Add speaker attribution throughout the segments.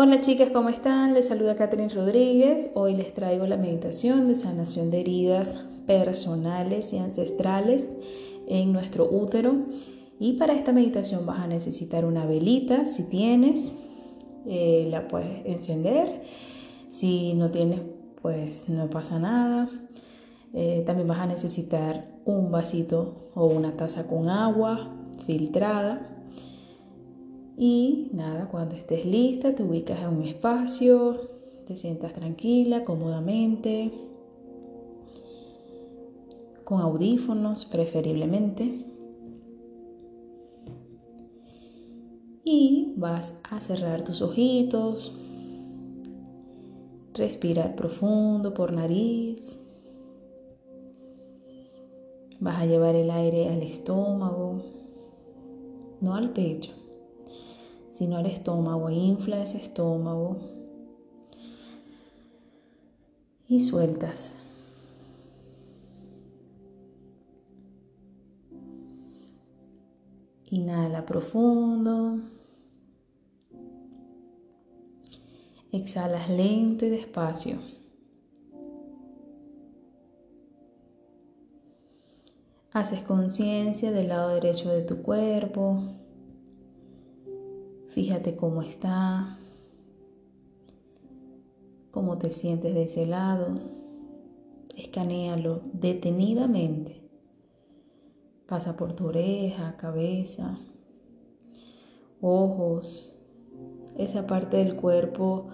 Speaker 1: Hola chicas, ¿cómo están? Les saluda Catherine Rodríguez. Hoy les traigo la meditación de sanación de heridas personales y ancestrales en nuestro útero. Y para esta meditación vas a necesitar una velita, si tienes, eh, la puedes encender. Si no tienes, pues no pasa nada. Eh, también vas a necesitar un vasito o una taza con agua filtrada y nada, cuando estés lista, te ubicas en un espacio, te sientas tranquila, cómodamente, con audífonos preferiblemente. Y vas a cerrar tus ojitos, respirar profundo por nariz. Vas a llevar el aire al estómago, no al pecho sino al estómago. Infla ese estómago y sueltas. Inhala profundo. Exhalas lento y despacio. Haces conciencia del lado derecho de tu cuerpo. Fíjate cómo está, cómo te sientes de ese lado. Escanéalo detenidamente. Pasa por tu oreja, cabeza, ojos, esa parte del cuerpo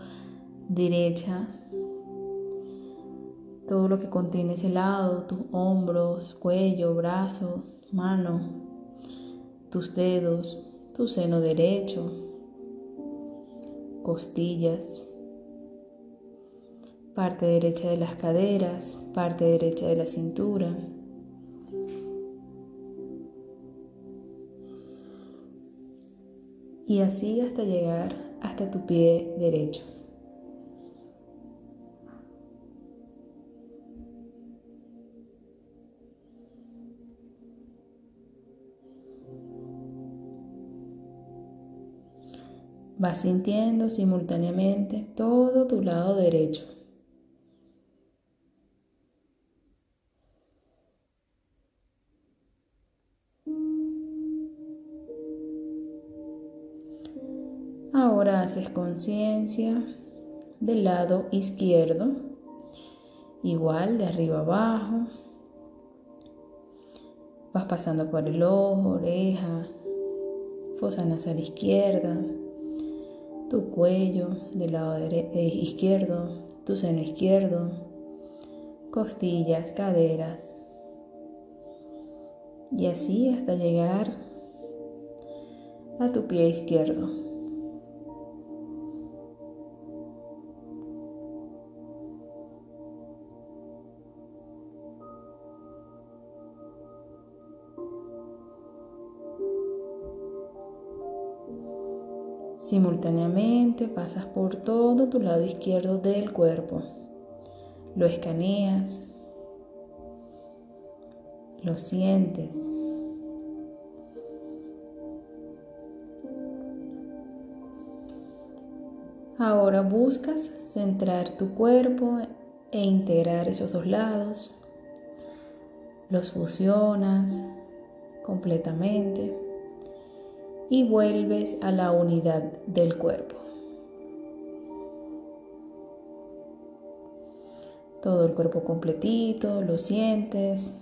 Speaker 1: derecha, todo lo que contiene ese lado, tus hombros, cuello, brazo, mano, tus dedos, tu seno derecho, costillas, parte derecha de las caderas, parte derecha de la cintura. Y así hasta llegar hasta tu pie derecho. Vas sintiendo simultáneamente todo tu lado derecho. Ahora haces conciencia del lado izquierdo, igual de arriba abajo. Vas pasando por el ojo, oreja, fosa nasal izquierda, tu cuello del lado eh, izquierdo, tu seno izquierdo, costillas, caderas. Y así hasta llegar a tu pie izquierdo. Simultáneamente pasas por todo tu lado izquierdo del cuerpo. Lo escaneas. Lo sientes. Ahora buscas centrar tu cuerpo e integrar esos dos lados. Los fusionas completamente y vuelves a la unidad del cuerpo. Todo el cuerpo completito, lo sientes.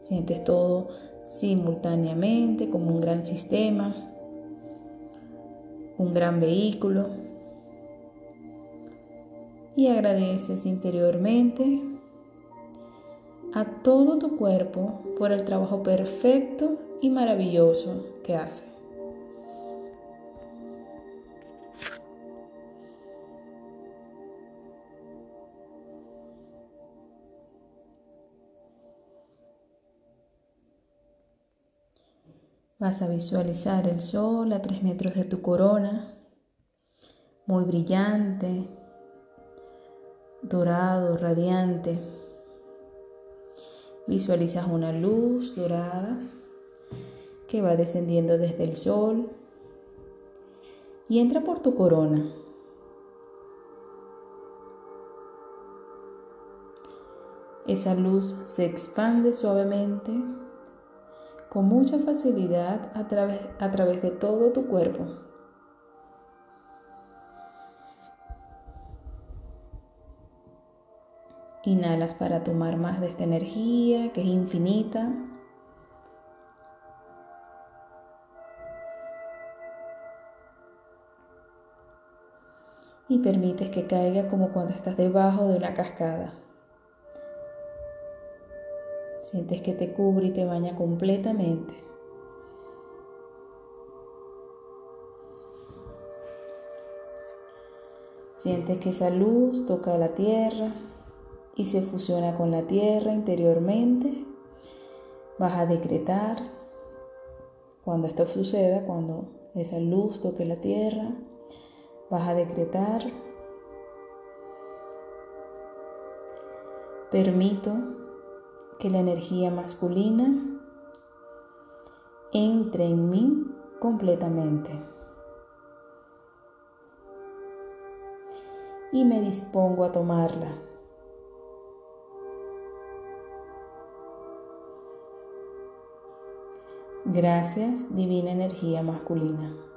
Speaker 1: Sientes todo simultáneamente como un gran sistema, un gran vehículo. Y agradeces interiormente a todo tu cuerpo por el trabajo perfecto y maravilloso que hace. Vas a visualizar el sol a tres metros de tu corona, muy brillante, dorado, radiante. Visualizas una luz dorada que va descendiendo desde el sol y entra por tu corona. Esa luz se expande suavemente con mucha facilidad a través, a través de todo tu cuerpo. Inhalas para tomar más de esta energía que es infinita. Y permites que caiga como cuando estás debajo de una cascada. Sientes que te cubre y te baña completamente. Sientes que esa luz toca la tierra y se fusiona con la tierra interiormente. Vas a decretar cuando esto suceda, cuando esa luz toque la tierra, vas a decretar. Permito que la energía masculina entre en mí completamente. Y me dispongo a tomarla. Gracias, divina energía masculina.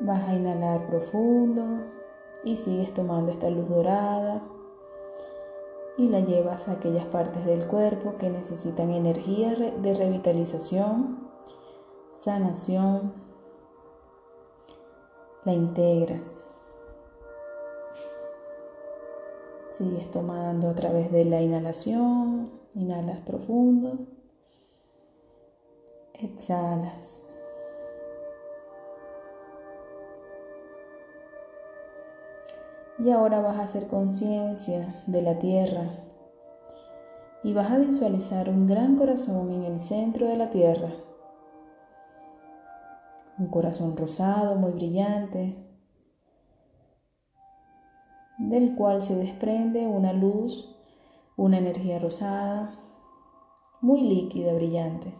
Speaker 1: Vas a inhalar profundo y sigues tomando esta luz dorada y la llevas a aquellas partes del cuerpo que necesitan energía de revitalización, sanación. La integras. Sigues tomando a través de la inhalación, inhalas profundo, exhalas. Y ahora vas a hacer conciencia de la tierra y vas a visualizar un gran corazón en el centro de la tierra. Un corazón rosado, muy brillante, del cual se desprende una luz, una energía rosada, muy líquida, brillante.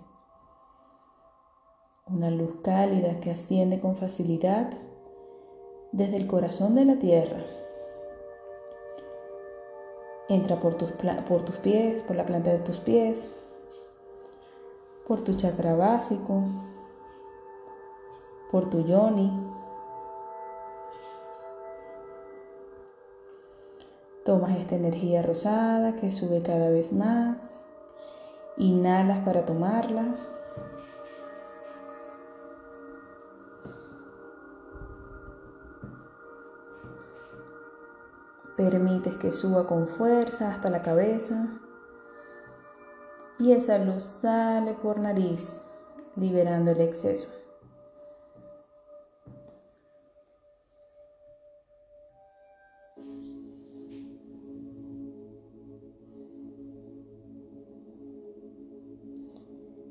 Speaker 1: Una luz cálida que asciende con facilidad desde el corazón de la tierra Entra por tus, por tus pies, por la planta de tus pies, por tu chakra básico, por tu yoni. Tomas esta energía rosada que sube cada vez más. Inhalas para tomarla. Permites que suba con fuerza hasta la cabeza y esa luz sale por nariz, liberando el exceso.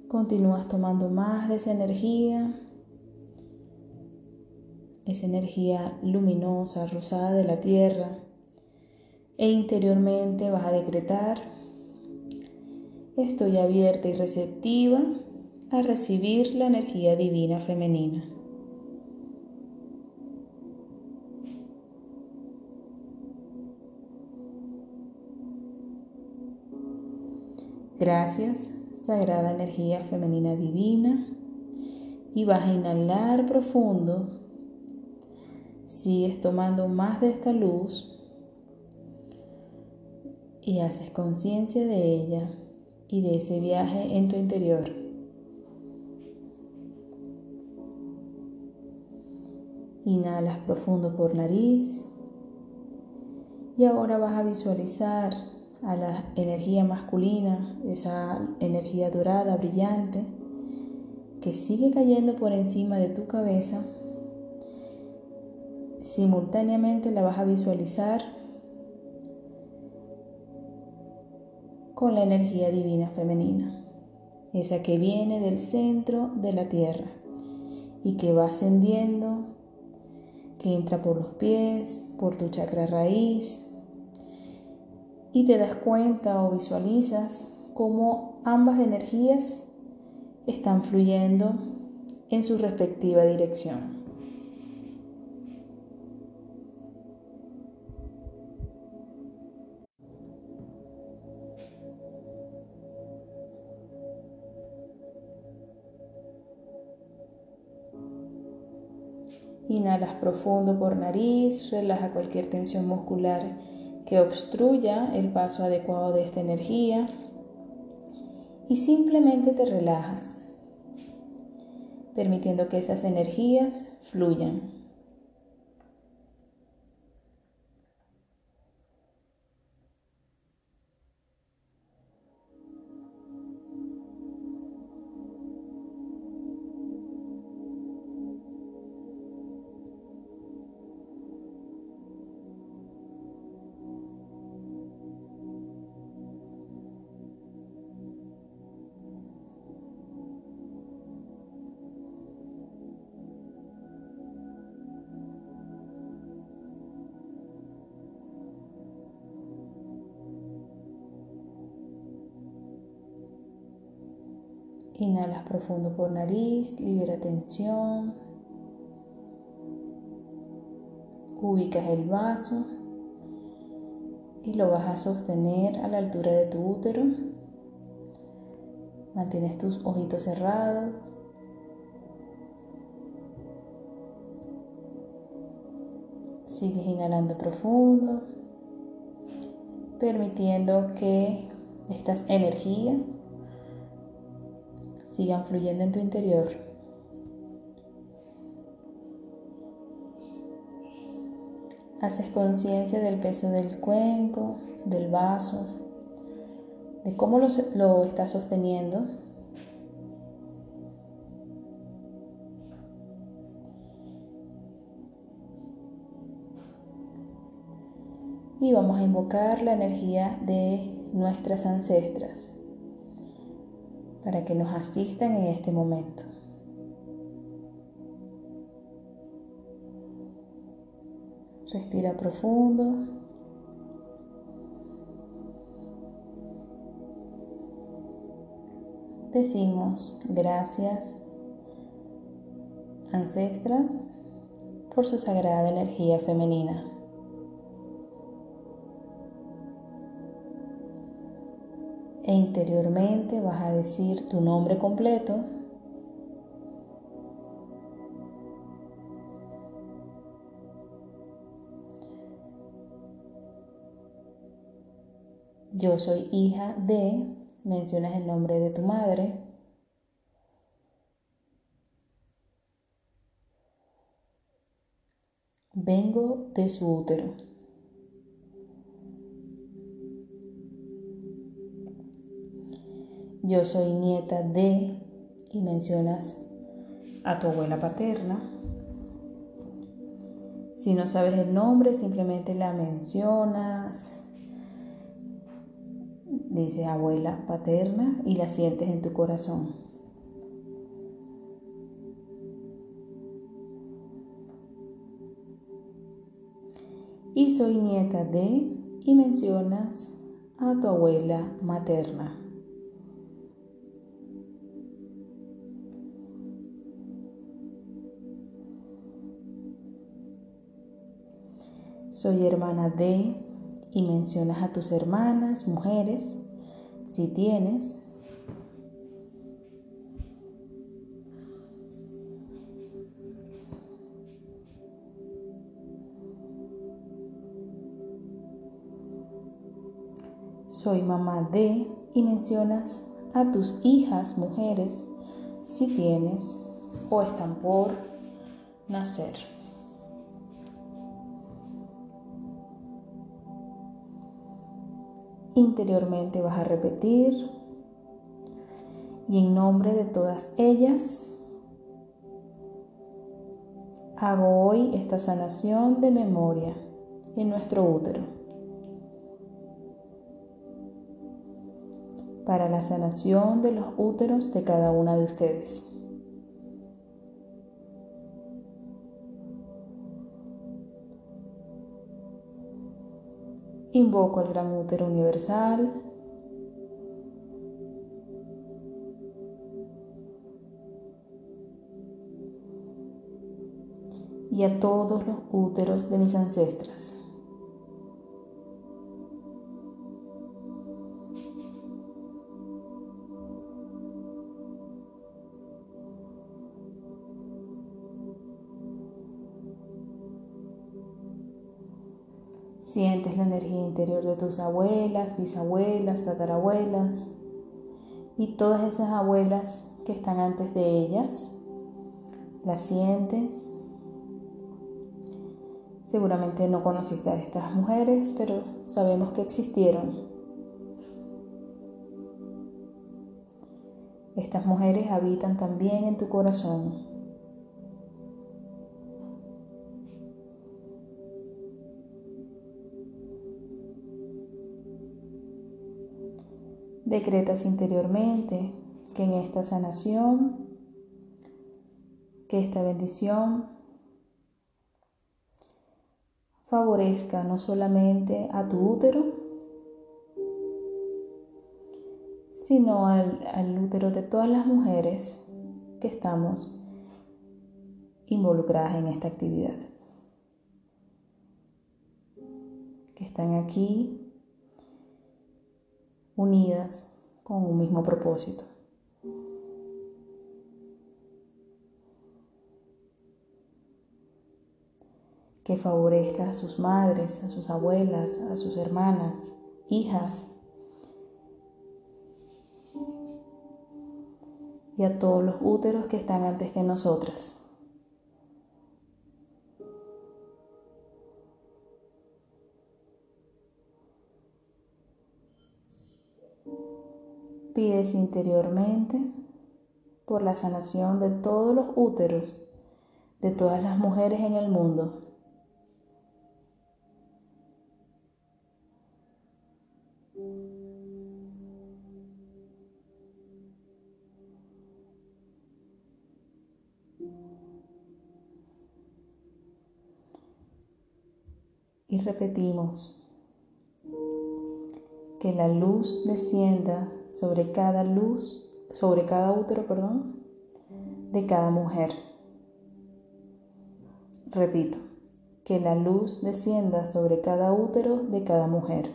Speaker 1: Continúas tomando más de esa energía, esa energía luminosa, rosada de la tierra e interiormente vas a decretar, estoy abierta y receptiva a recibir la energía divina femenina. Gracias, sagrada energía femenina divina. Y vas a inhalar profundo. Sigues tomando más de esta luz y haces conciencia de ella y de ese viaje en tu interior. Inhalas profundo por nariz y ahora vas a visualizar a la energía masculina, esa energía dorada, brillante, que sigue cayendo por encima de tu cabeza. Simultáneamente la vas a visualizar con la energía divina femenina, esa que viene del centro de la tierra y que va ascendiendo, que entra por los pies, por tu chakra raíz y te das cuenta o visualizas cómo ambas energías están fluyendo en su respectiva dirección. Inhalas profundo por nariz, relaja cualquier tensión muscular que obstruya el paso adecuado de esta energía y simplemente te relajas, permitiendo que esas energías fluyan. Inhalas profundo por nariz, libera tensión. Ubicas el vaso y lo vas a sostener a la altura de tu útero. Mantienes tus ojitos cerrados. Sigues inhalando profundo, permitiendo que estas energías sigan fluyendo en tu interior. Haces conciencia del peso del cuenco, del vaso, de cómo lo, lo estás sosteniendo. Y vamos a invocar la energía de nuestras ancestras para que nos asistan en este momento. Respira profundo. Decimos gracias, ancestras, por su sagrada energía femenina. E interiormente vas a decir tu nombre completo. Yo soy hija de, mencionas el nombre de tu madre. Vengo de su útero. Yo soy nieta de, y mencionas a tu abuela paterna. Si no sabes el nombre, simplemente la mencionas. Dice abuela paterna y la sientes en tu corazón. Y soy nieta de y mencionas a tu abuela materna. Soy hermana de, y mencionas a tus hermanas, mujeres, si tienes. Soy mamá de, y mencionas a tus hijas, mujeres, si tienes o están por nacer. Interiormente vas a repetir y en nombre de todas ellas hago hoy esta sanación de memoria en nuestro útero. Para la sanación de los úteros de cada una de ustedes. Invoco al gran útero universal. Y a todos los úteros de mis ancestras. Sientes la energía interior de tus abuelas, bisabuelas, tatarabuelas y todas esas abuelas que están antes de ellas. Las sientes. Seguramente no conociste a estas mujeres, pero sabemos que existieron. Estas mujeres habitan también en tu corazón. Decretas interiormente que en esta sanación, que esta bendición favorezca no solamente a tu útero, sino al, útero de todas las mujeres que estamos involucradas en esta actividad, que están aquí unidas con un mismo propósito. Que favorezca a sus madres, a sus abuelas, a sus hermanas, hijas y a todos los úteros que están antes que nosotras. Pides interiormente por la sanación de todos los úteros, de todas las mujeres en el mundo. Y repetimos que la luz descienda sobre cada luz, sobre cada útero, perdón, de cada mujer. Repito, que la luz descienda sobre cada útero de cada mujer.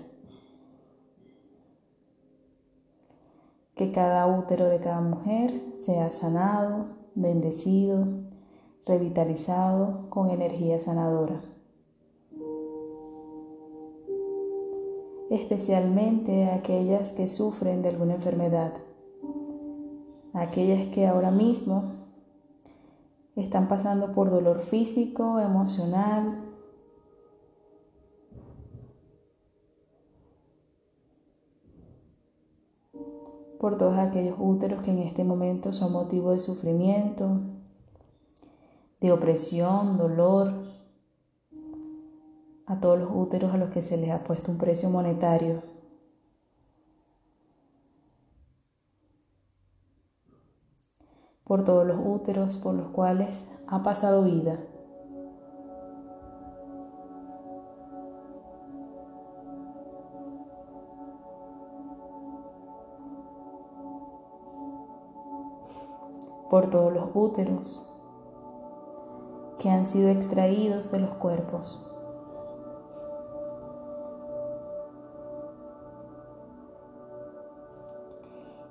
Speaker 1: Que cada útero de cada mujer sea sanado, bendecido, revitalizado con energía sanadora. Especialmente aquellas que sufren de alguna enfermedad, aquellas que ahora mismo están pasando por dolor físico, emocional, por todos aquellos úteros que en este momento son motivo de sufrimiento, de opresión, dolor, a todos los úteros a los que se les ha puesto un precio monetario. Por todos los úteros por los cuales ha pasado vida. Por todos los úteros que han sido extraídos de los cuerpos.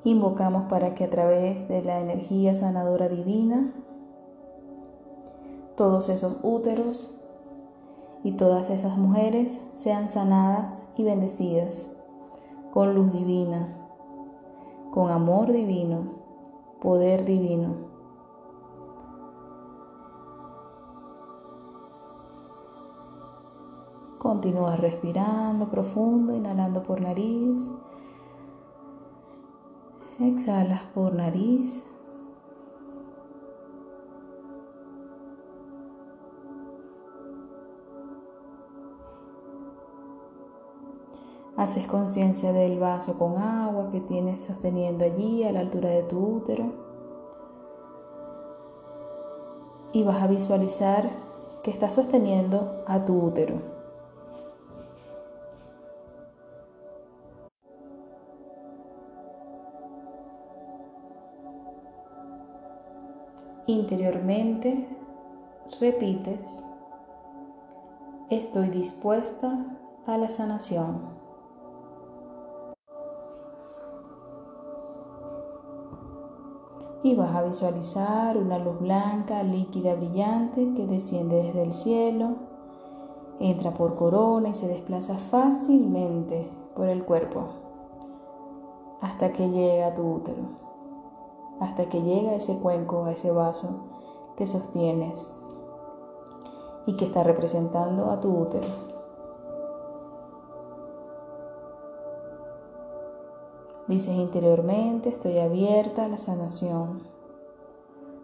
Speaker 1: Invocamos para que a través de la energía sanadora divina, todos esos úteros y todas esas mujeres sean sanadas y bendecidas con luz divina, con amor divino, poder divino. Continúa respirando profundo, inhalando por nariz Exhalas por nariz. Haces conciencia del vaso con agua que tienes sosteniendo allí a la altura de tu útero. Y vas a visualizar que estás sosteniendo a tu útero. Interiormente repites, estoy dispuesta a la sanación. y vas a visualizar una luz blanca, líquida, brillante que desciende desde el cielo, entra por corona y se desplaza fácilmente por el cuerpo hasta que llega a tu útero, hasta que llega a ese cuenco, a ese vaso que sostienes y que está representando a tu útero. Dices interiormente, estoy abierta a la sanación.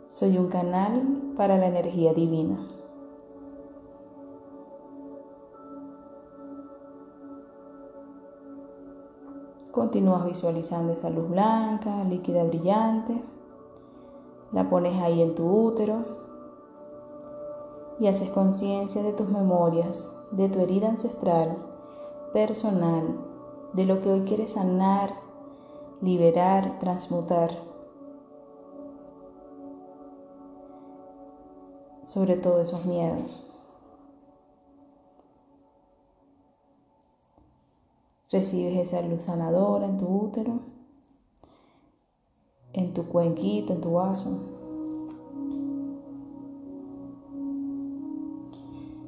Speaker 1: Soy un canal para la energía divina. Continúas visualizando esa luz blanca, líquida, brillante. La pones ahí en tu útero y haces conciencia de tus memorias, de tu herida ancestral, personal, de lo que hoy quieres sanar liberar, transmutar. Sobre todo esos miedos. Recibes esa luz sanadora en tu útero, en tu cuenquito, en tu vaso.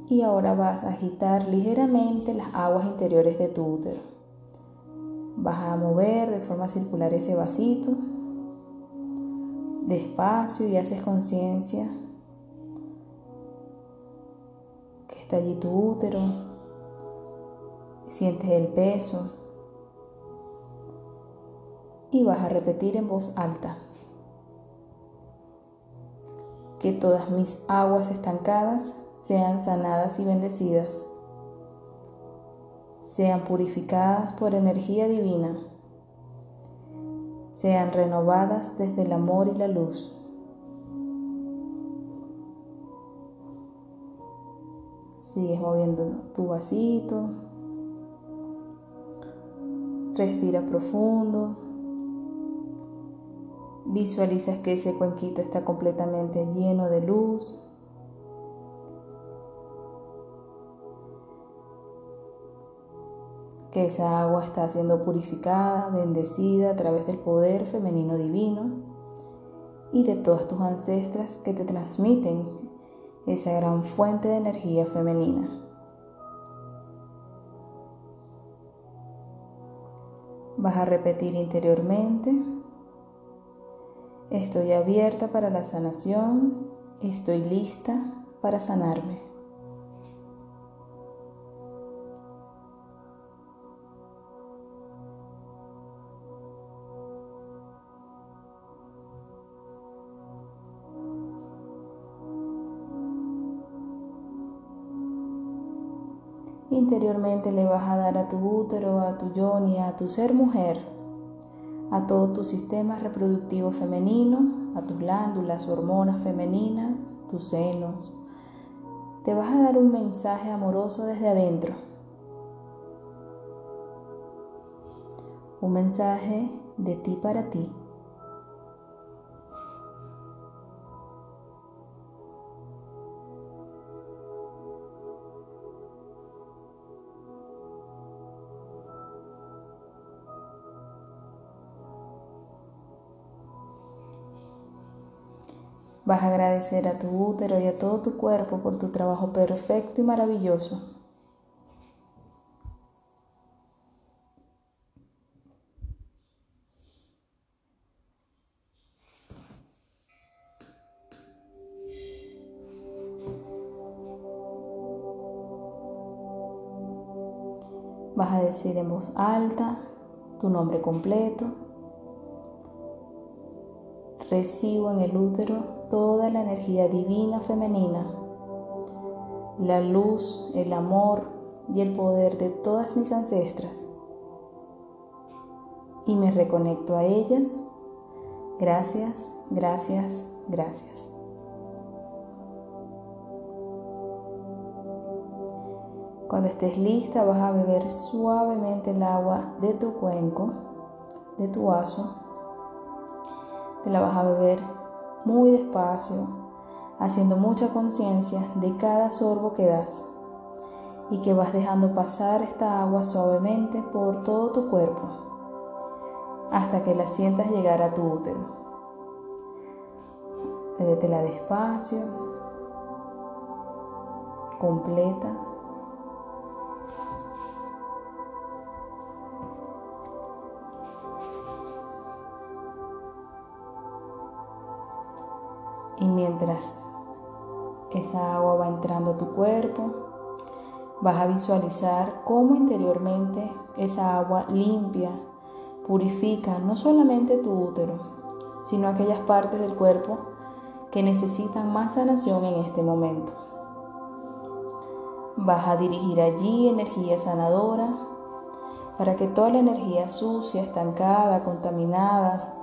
Speaker 1: Y ahora vas a agitar ligeramente las aguas interiores de tu útero. Vas a mover de forma circular ese vasito despacio y haces conciencia que está allí tu útero, sientes el peso y vas a repetir en voz alta que todas mis aguas estancadas sean sanadas y bendecidas sean purificadas por energía divina, sean renovadas desde el amor y la luz. Sigues moviendo tu vasito. Respira profundo. Visualizas que ese cuenquito está completamente lleno de luz. que esa agua está siendo purificada, bendecida a través del poder femenino divino y de todas tus ancestras que te transmiten esa gran fuente de energía femenina. Vas a repetir interiormente, estoy abierta para la sanación, estoy lista para sanarme. Interiormente le vas a dar a tu útero, a tu yoni, a tu ser mujer, a todo tu sistema reproductivo femenino, a tus glándulas, hormonas femeninas, tus senos. Te vas a dar un mensaje amoroso desde adentro. Un mensaje de ti para ti. Vas a agradecer a tu útero y a todo tu cuerpo por tu trabajo perfecto y maravilloso. Vas a decir en voz alta tu nombre completo. Recibo en el útero toda la energía divina femenina, la luz, el amor y el poder de todas mis ancestras. Y me reconecto a ellas. Gracias, gracias, gracias. Cuando estés lista vas a beber suavemente el agua de tu cuenco, de tu vaso. Te la vas a beber muy despacio, haciendo mucha conciencia de cada sorbo que das y que vas dejando pasar esta agua suavemente por todo tu cuerpo hasta que la sientas llegar a tu útero. Bébetela despacio, completa. Esa agua va entrando a tu cuerpo, vas a visualizar cómo interiormente esa agua limpia, purifica no solamente tu útero, sino aquellas partes del cuerpo que necesitan más sanación en este momento. Vas a dirigir allí energía sanadora para que toda la energía sucia, estancada, contaminada,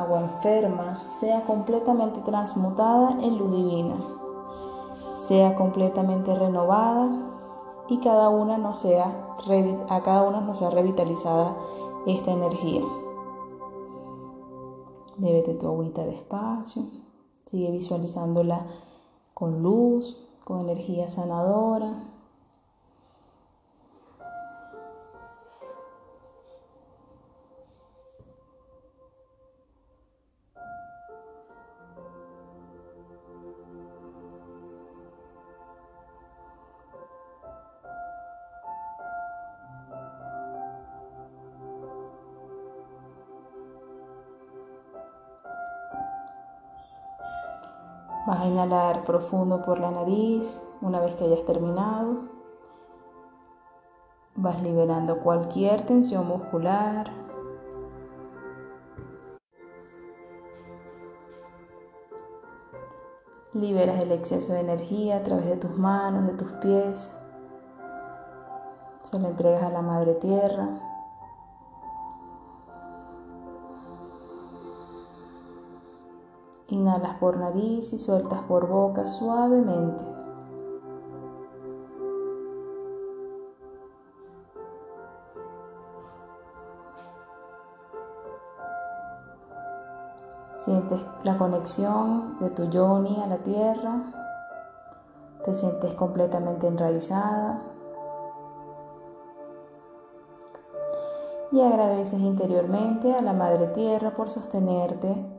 Speaker 1: agua enferma, sea completamente transmutada en luz divina, sea completamente renovada y cada una no sea, a cada una no sea revitalizada esta energía. Bébete tu agüita despacio. Sigue visualizándola con luz, con energía sanadora. Inhalar profundo por la nariz una vez que hayas terminado. Vas liberando cualquier tensión muscular. Liberas el exceso de energía a través de tus manos, de tus pies. Se lo entregas a la Madre Tierra. Inhalas por nariz y sueltas por boca suavemente. Sientes la conexión de tu yoni a la tierra. Te sientes completamente enraizada. Y agradeces interiormente a la Madre Tierra por sostenerte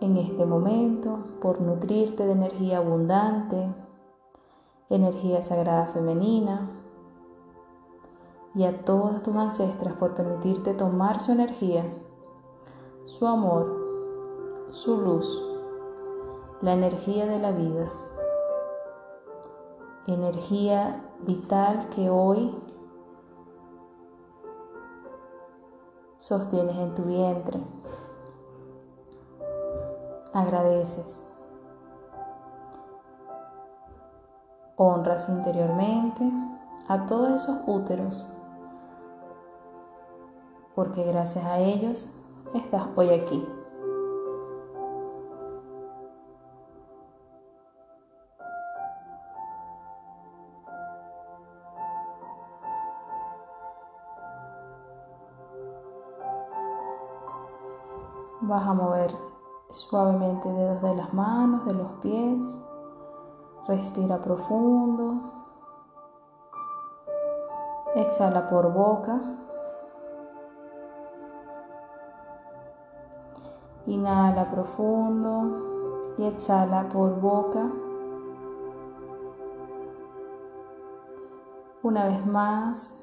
Speaker 1: en este momento, por nutrirte de energía abundante, energía sagrada femenina, y a todas tus ancestras por permitirte tomar su energía, su amor, su luz, la energía de la vida, energía vital que hoy sostienes en tu vientre agradeces, honras interiormente a todos esos úteros, porque gracias a ellos estás hoy aquí. Vas a mover suavemente dedos de las manos, de los pies. Respira profundo. Exhala por boca. Inhala profundo y exhala por boca. Una vez más,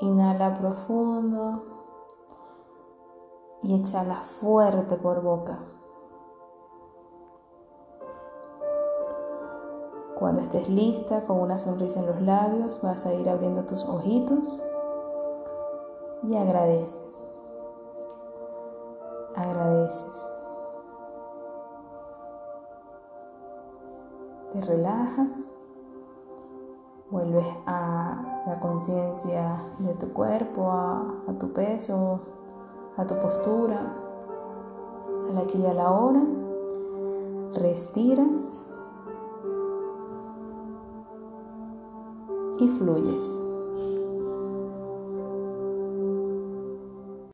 Speaker 1: inhala profundo y exhala fuerte por boca. Cuando estés lista, con una sonrisa en los labios, vas a ir abriendo tus ojitos y agradeces. Agradeces. Te relajas, vuelves a la conciencia de tu cuerpo, a, tu peso, a tu postura, a la aquí y a la hora. Respiras y fluyes.